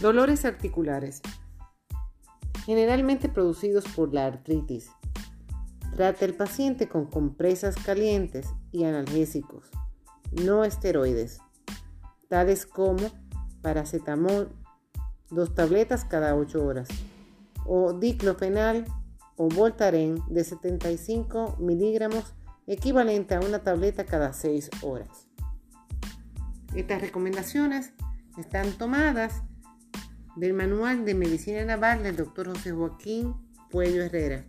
Dolores articulares. Generalmente producidos por la artritis. Trata el paciente con compresas calientes y analgésicos, no esteroides, tales como paracetamol, dos tabletas cada 8 horas, o diclofenal o Voltaren de 75 miligramos, equivalente a una tableta cada 6 horas. Estas recomendaciones están tomadas del Manual de Medicina Naval del Dr. José Joaquín Puello Herrera.